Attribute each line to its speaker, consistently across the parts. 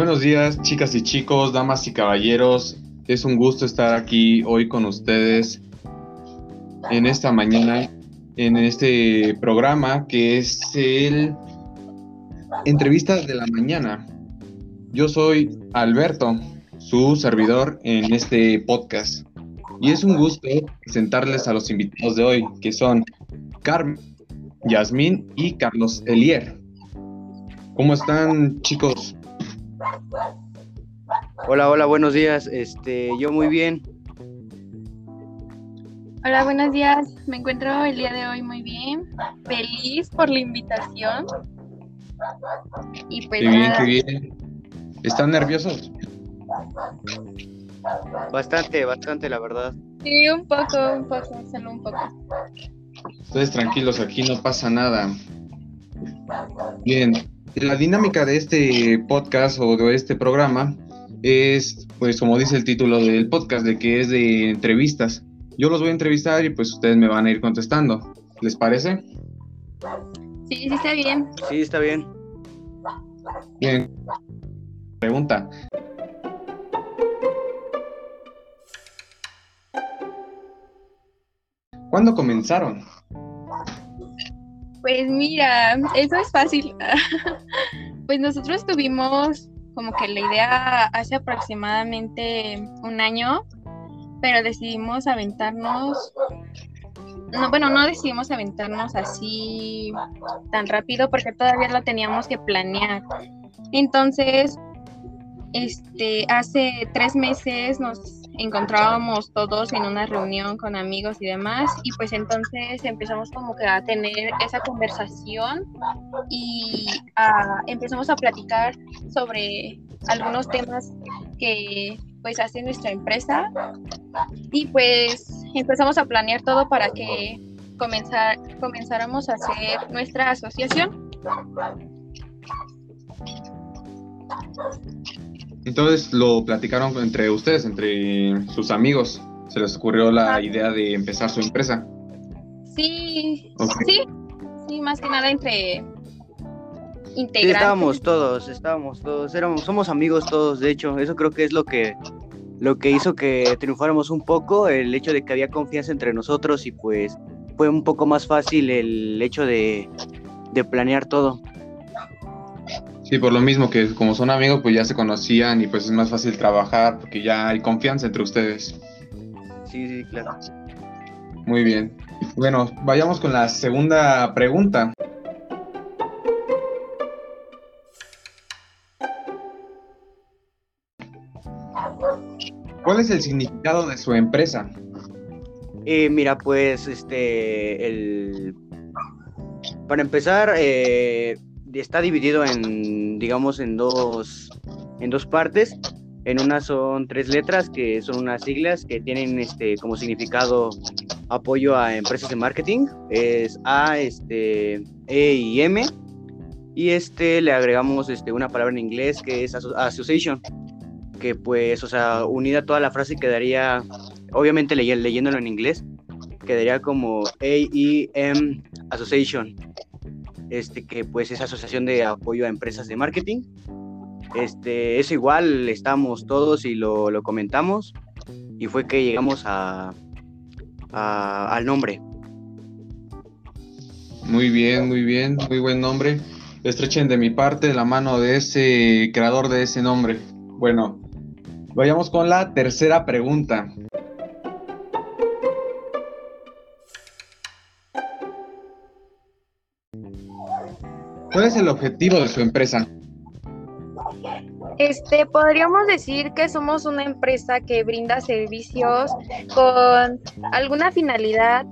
Speaker 1: Buenos días, chicas y chicos, damas y caballeros. Es un gusto estar aquí hoy con ustedes en esta mañana, en este programa que es el Entrevistas de la Mañana. Yo soy Alberto, su servidor en este podcast. Y es un gusto presentarles a los invitados de hoy, que son Carmen, Yasmín y Carlos Elier. ¿Cómo están, chicos?
Speaker 2: Hola, hola, buenos días. Este, yo muy bien.
Speaker 3: Hola, buenos días. Me encuentro el día de hoy muy bien. Feliz por la invitación.
Speaker 1: Y pues qué bien, qué bien. ¿Están nerviosos?
Speaker 2: Bastante, bastante, la verdad.
Speaker 3: Sí, un poco, un poco, solo un poco.
Speaker 1: Ustedes tranquilos, aquí no pasa nada. Bien, la dinámica de este podcast o de este programa es, pues como dice el título del podcast, de que es de entrevistas. Yo los voy a entrevistar y pues ustedes me van a ir contestando. ¿Les parece?
Speaker 3: Sí, sí está bien.
Speaker 2: Sí, está bien.
Speaker 1: Bien. Pregunta. ¿Cuándo comenzaron?
Speaker 3: Pues mira, eso es fácil. pues nosotros tuvimos como que la idea hace aproximadamente un año, pero decidimos aventarnos, no, bueno, no decidimos aventarnos así tan rápido porque todavía lo teníamos que planear. Entonces, este, hace tres meses nos encontrábamos todos en una reunión con amigos y demás y pues entonces empezamos como que a tener esa conversación y empezamos a platicar sobre algunos temas que pues hace nuestra empresa y pues empezamos a planear todo para que comenzar, comenzáramos a hacer nuestra asociación.
Speaker 1: Entonces lo platicaron entre ustedes, entre sus amigos. Se les ocurrió la idea de empezar su empresa.
Speaker 3: Sí, sí, sí, más que nada entre
Speaker 2: integrantes. Sí, estábamos todos, estábamos todos, éramos, somos amigos todos, de hecho, eso creo que es lo que lo que hizo que triunfáramos un poco, el hecho de que había confianza entre nosotros y pues fue un poco más fácil el hecho de, de planear todo.
Speaker 1: Sí, por lo mismo que como son amigos, pues ya se conocían y pues es más fácil trabajar porque ya hay confianza entre ustedes.
Speaker 2: Sí, sí, claro.
Speaker 1: Muy bien. Bueno, vayamos con la segunda pregunta. ¿Cuál es el significado de su empresa?
Speaker 2: Eh, mira, pues, este, el... Para empezar, eh, está dividido en, digamos, en dos, en dos partes. En una son tres letras, que son unas siglas que tienen este, como significado apoyo a empresas de marketing. Es A, este, E y M. Y este le agregamos este, una palabra en inglés que es association, que pues, o sea, unida toda la frase quedaría, obviamente leyéndolo en inglés, quedaría como A-E-M Association este, que pues es Asociación de Apoyo a Empresas de Marketing. Este, es igual, estamos todos y lo, lo comentamos y fue que llegamos a, al nombre.
Speaker 1: Muy bien, muy bien, muy buen nombre. Estrechen de mi parte la mano de ese creador de ese nombre. Bueno, vayamos con la tercera pregunta. ¿Cuál es el objetivo de su empresa?
Speaker 3: Este, podríamos decir que somos una empresa que brinda servicios con alguna finalidad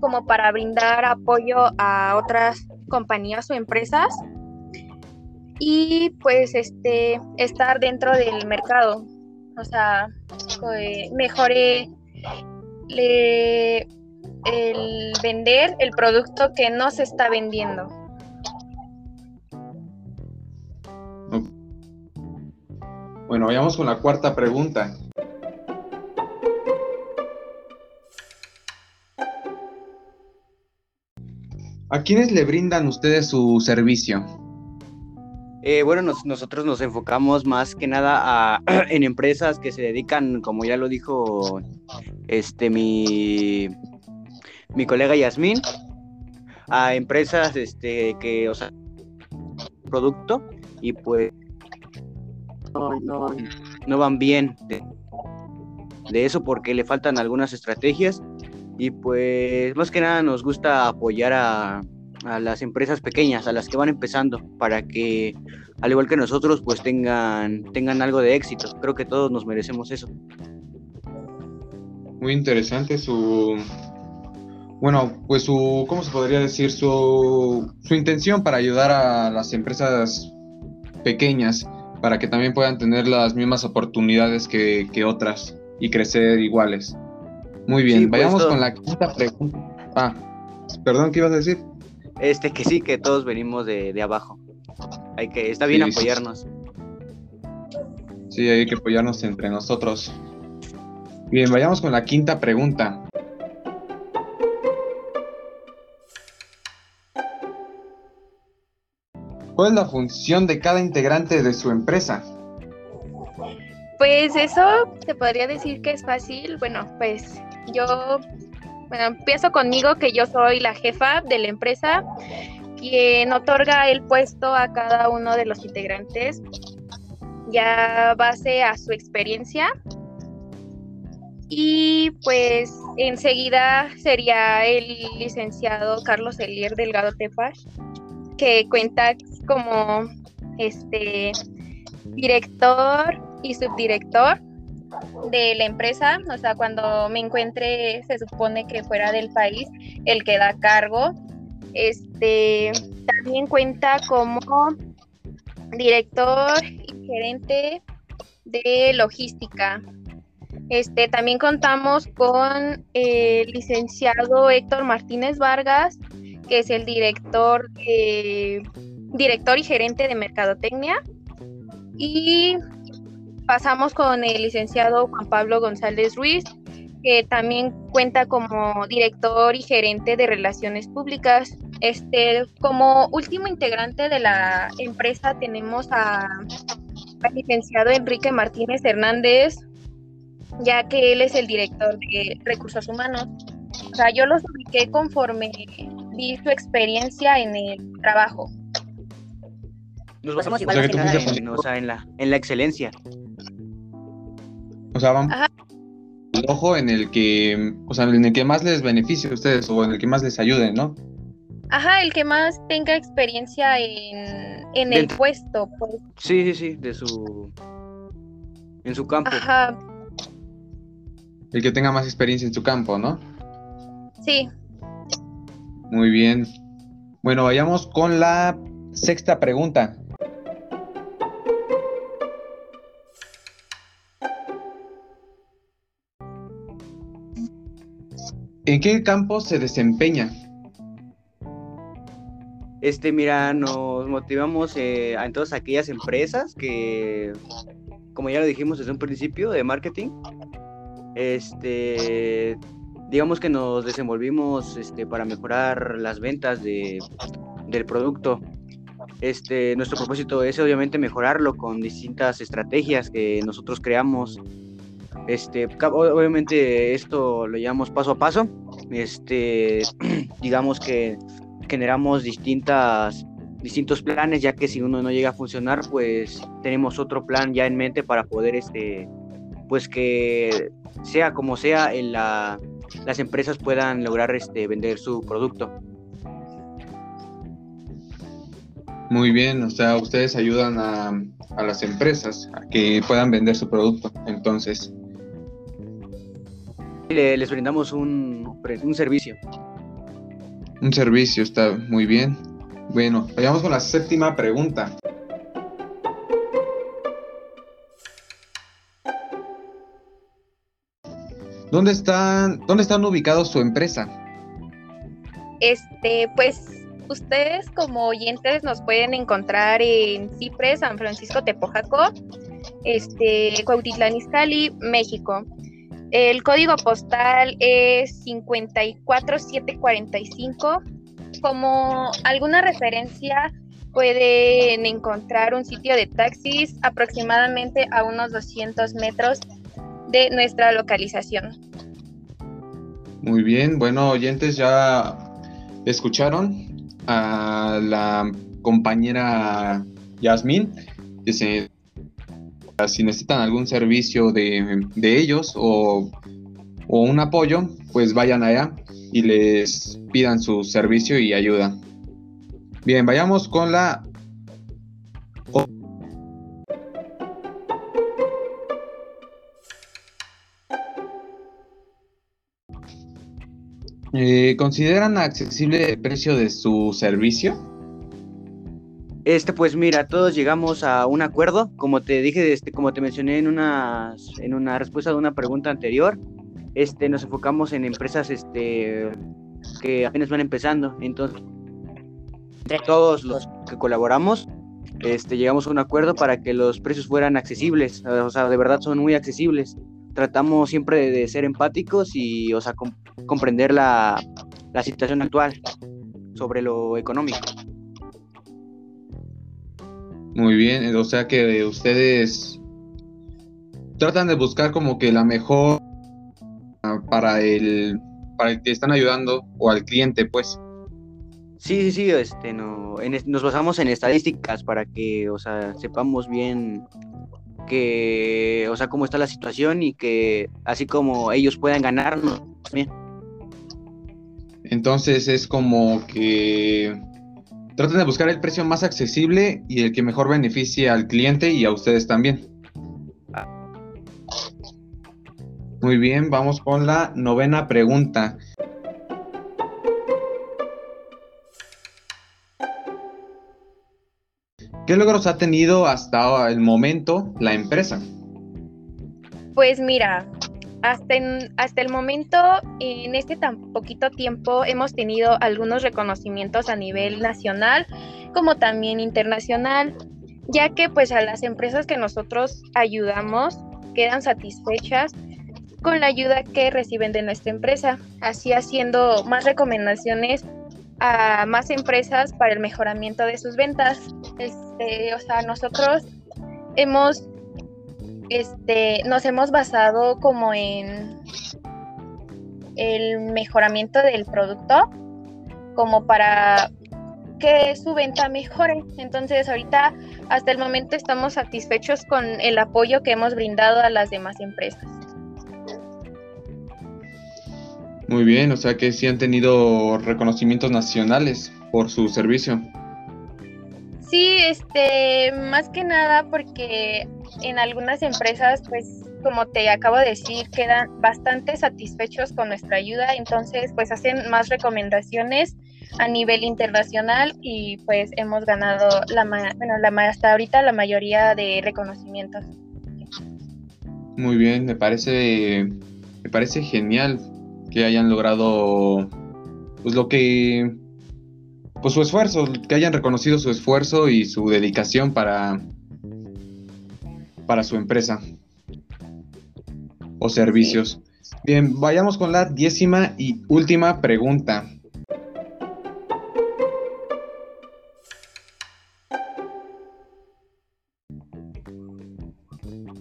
Speaker 3: como para brindar apoyo a otras compañías o empresas y pues este estar dentro del mercado, o sea, mejore el vender el producto que no se está vendiendo.
Speaker 1: Bueno, vayamos con la cuarta pregunta. ¿A quiénes le brindan ustedes su servicio?
Speaker 2: Eh, bueno, nosotros nos enfocamos más que nada en empresas que se dedican, como ya lo dijo este mi, mi colega Yasmín, a empresas este, que, o sea, producto y pues no, van bien de, eso porque le faltan algunas estrategias y pues más que nada nos gusta apoyar a, a las empresas pequeñas, a las que van empezando, para que al igual que nosotros pues tengan, tengan algo de éxito. Creo que todos nos merecemos eso.
Speaker 1: Muy interesante su, bueno, pues su, ¿cómo se podría decir? Su, su intención para ayudar a las empresas pequeñas para que también puedan tener las mismas oportunidades que, otras y crecer iguales. Muy bien, pues, vayamos con la quinta pregunta. Ah, perdón, ¿qué ibas a decir?
Speaker 2: Este, que sí, que todos venimos de, abajo. Hay que, está bien apoyarnos.
Speaker 1: Sí, hay que apoyarnos entre nosotros. Bien, vayamos con la quinta pregunta. ¿Cuál es la función de cada integrante de su empresa?
Speaker 3: Pues eso se podría decir que es fácil. Bueno, pues yo, bueno, empiezo conmigo que yo soy la jefa de la empresa, quien otorga el puesto a cada uno de los integrantes ya base a su experiencia. Y pues enseguida sería el licenciado Carlos Elier Delgado Tepas, que cuenta como este director y subdirector de la empresa, o sea, cuando me encuentre, se supone que fuera del país, el que da cargo. Este también cuenta como director y gerente de logística. Este, también contamos con el licenciado Héctor Martínez Vargas, que es el director, director y gerente de Mercadotecnia. Y pasamos con el licenciado Juan Pablo González Ruiz, que también cuenta como director y gerente de relaciones públicas. Este, como último integrante de la empresa tenemos a, al licenciado Enrique Martínez Hernández, ya que él es el director de recursos humanos. O sea, yo los ubiqué conforme vi su experiencia en el trabajo.
Speaker 2: Nos basamos igual en, o sea, en, la, en la excelencia.
Speaker 1: O sea, vamos el ojo en el que, o sea, en el que más les beneficie a ustedes o en el que más les ayude, ¿no?
Speaker 3: Ajá, el que más tenga experiencia en, en el puesto, pues.
Speaker 2: Sí, sí, sí, de su en su campo.
Speaker 3: Ajá.
Speaker 1: El que tenga más experiencia en su campo, ¿no?
Speaker 3: Sí.
Speaker 1: Muy bien. Bueno, vayamos con la sexta pregunta. ¿En qué campo se desempeña?
Speaker 2: Este, mira, nos motivamos eh, a todas aquellas empresas que, como ya lo dijimos desde un principio, de marketing, este, digamos que nos desenvolvimos este, para mejorar las ventas de, del producto. Este, nuestro propósito es obviamente mejorarlo con distintas estrategias que nosotros creamos. Este, obviamente esto lo llevamos paso a paso. Este, digamos que generamos distintas distintos planes, ya que si uno no llega a funcionar, pues tenemos otro plan ya en mente para poder este pues que sea como sea en la las empresas puedan lograr este, vender su producto.
Speaker 1: Muy bien, o sea, ustedes ayudan a, a las empresas a que puedan vender su producto, entonces.
Speaker 2: Les brindamos un, un servicio.
Speaker 1: Un servicio, está muy bien. Bueno, vayamos con la séptima pregunta. ¿Dónde están, dónde están ubicados su empresa?
Speaker 3: Este, pues ustedes como oyentes nos pueden encontrar en Cipres, San Francisco Tepojaco, este, Cuautitlán Izcalli, México. El código postal es 54745. Como alguna referencia, pueden encontrar un sitio de taxis aproximadamente a unos 200 metros de nuestra localización.
Speaker 1: Muy bien, bueno, oyentes, ya escucharon a la compañera Yasmín, que si necesitan algún servicio de, ellos o, o, un apoyo, pues vayan allá y les pidan su servicio y ayuda. Bien, vayamos con la Eh, ¿Consideran accesible el precio de su servicio?
Speaker 2: Este, pues mira, todos llegamos a un acuerdo, como te dije, este, como te mencioné en una, en una respuesta de una pregunta anterior, este, nos enfocamos en empresas, este, que apenas van empezando, entonces, todos los que colaboramos, este, llegamos a un acuerdo para que los precios fueran accesibles, o sea, de verdad son muy accesibles. Tratamos siempre de, ser empáticos y, o sea, comprender la, situación actual sobre lo económico.
Speaker 1: Muy bien, o sea que ustedes tratan de buscar como que la mejor para el para el que están ayudando o al cliente, pues.
Speaker 2: Sí, sí, sí, este, no, nos basamos en estadísticas para que, o sea, sepamos bien que, o sea, cómo está la situación y que así como ellos puedan ganarnos también.
Speaker 1: Entonces es como que traten de buscar el precio más accesible y el que mejor beneficie al cliente y a ustedes también. Muy bien, vamos con la novena pregunta. ¿Qué logros ha tenido hasta el momento la empresa?
Speaker 3: Pues mira, hasta, hasta el momento, en este tan poquito tiempo, hemos tenido algunos reconocimientos a nivel nacional como también internacional, ya que pues a las empresas que nosotros ayudamos quedan satisfechas con la ayuda que reciben de nuestra empresa, así haciendo más recomendaciones a más empresas para el mejoramiento de sus ventas. Este, o sea, nosotros hemos este, nos hemos basado como en el mejoramiento del producto, como para que su venta mejore. Entonces, ahorita, hasta el momento, estamos satisfechos con el apoyo que hemos brindado a las demás empresas.
Speaker 1: Muy bien, o sea que sí han tenido reconocimientos nacionales por su servicio.
Speaker 3: Sí, este, más que nada porque en algunas empresas, pues, como te acabo de decir, quedan bastante satisfechos con nuestra ayuda, entonces, pues, hacen más recomendaciones a nivel internacional y, pues, hemos ganado la, bueno, la, hasta ahorita la mayoría de reconocimientos.
Speaker 1: Muy bien, me parece, me parece genial que hayan logrado, pues, lo que pues su esfuerzo, que hayan reconocido su esfuerzo y su dedicación para, para su empresa o servicios. Bien, vayamos con la décima y última pregunta.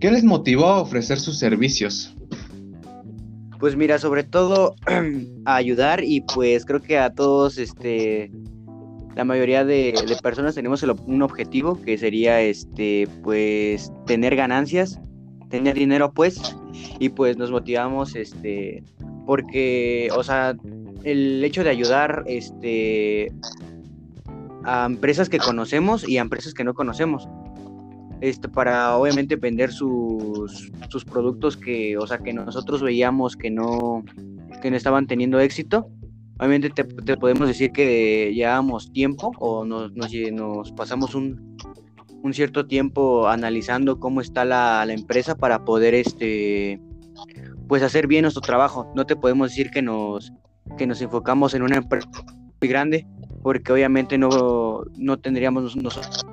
Speaker 1: ¿Qué les motivó a ofrecer sus servicios?
Speaker 2: Pues mira, sobre todo a ayudar y pues creo que a todos este la mayoría de, personas tenemos un objetivo que sería este pues tener ganancias tener dinero pues y pues nos motivamos este porque o sea el hecho de ayudar este a empresas que conocemos y a empresas que no conocemos. Este para obviamente vender sus, sus productos que o sea que nosotros veíamos que no que no estaban teniendo éxito Obviamente te, podemos decir que llevamos tiempo o nos, nos, pasamos un, cierto tiempo analizando cómo está la, empresa para poder este pues hacer bien nuestro trabajo. No te podemos decir que nos, que nos enfocamos en una empresa muy grande, porque obviamente no, no tendríamos nosotros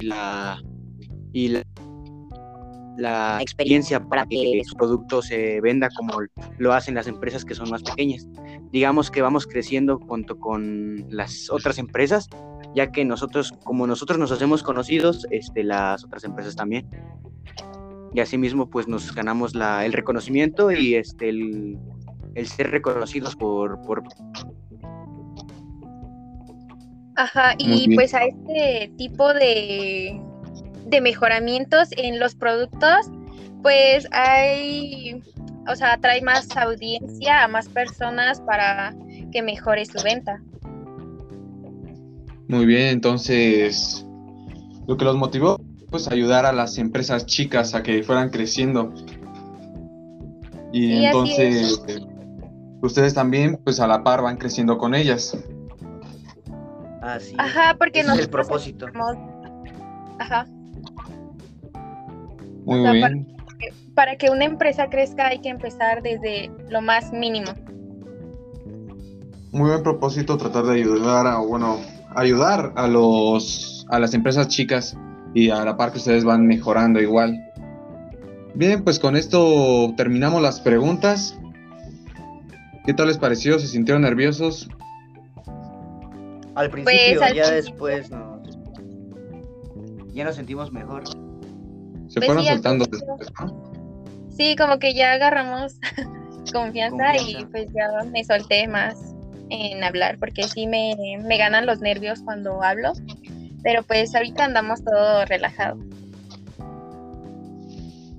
Speaker 2: la, y la la experiencia para que su producto se venda como lo hacen las empresas que son más pequeñas. Digamos que vamos creciendo junto con las otras empresas ya que nosotros, como nosotros nos hacemos conocidos, este, las otras empresas también. Y asimismo, pues nos ganamos la, el reconocimiento y este, el, el ser reconocidos por, por...
Speaker 3: Ajá, y pues a este tipo de, de mejoramientos en los productos, pues hay, o sea, trae más audiencia a más personas para que mejore su venta.
Speaker 1: Muy bien, entonces lo que los motivó pues ayudar a las empresas chicas a que fueran creciendo. Y
Speaker 3: Sí,
Speaker 1: entonces ustedes también pues a la par van creciendo con ellas.
Speaker 2: Así
Speaker 3: Ajá, porque
Speaker 2: Ese es el
Speaker 3: nosotros
Speaker 2: propósito.
Speaker 3: Ajá,
Speaker 1: Muy
Speaker 3: O sea,
Speaker 1: bien.
Speaker 3: Para que una empresa crezca hay que empezar desde lo más mínimo.
Speaker 1: Muy buen propósito tratar de ayudar a, bueno, ayudar a los a las empresas chicas y a la par que ustedes van mejorando igual. Bien, pues con esto terminamos las preguntas. ¿Qué tal les pareció? ¿Se sintieron nerviosos?
Speaker 2: Al principio,
Speaker 3: Pues, al
Speaker 2: ya
Speaker 3: principio.
Speaker 2: después nos... Ya nos sentimos mejor.
Speaker 1: Se
Speaker 3: Pues
Speaker 1: fueron
Speaker 3: sí,
Speaker 1: soltando después, ¿no?
Speaker 3: Sí, como que ya agarramos confianza, y pues ya me solté más en hablar porque sí me, me ganan los nervios cuando hablo, pero pues ahorita andamos todo relajado.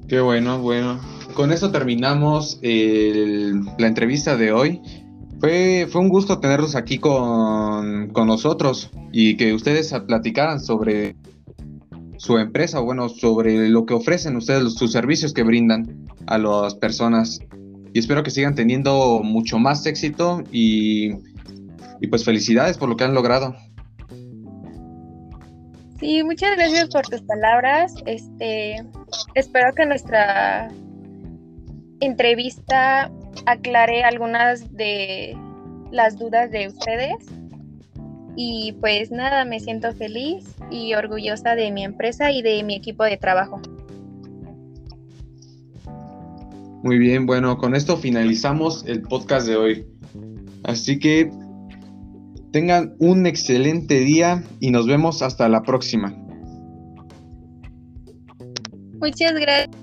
Speaker 1: Qué bueno, bueno. Con esto terminamos el- la entrevista de hoy. Fue, fue un gusto tenerlos aquí con, con nosotros y que ustedes platicaran sobre su empresa, o bueno, sobre lo que ofrecen ustedes, sus servicios que brindan a las personas. Y espero que sigan teniendo mucho más éxito y, y pues felicidades por lo que han logrado.
Speaker 3: Sí, muchas gracias por tus palabras. Este, espero que nuestra entrevista aclare algunas de las dudas de ustedes. Y pues nada, me siento feliz y orgullosa de mi empresa y de mi equipo de trabajo.
Speaker 1: Muy bien, bueno, con esto finalizamos el podcast de hoy. Así que tengan un excelente día y nos vemos hasta la próxima.
Speaker 3: Muchas gracias.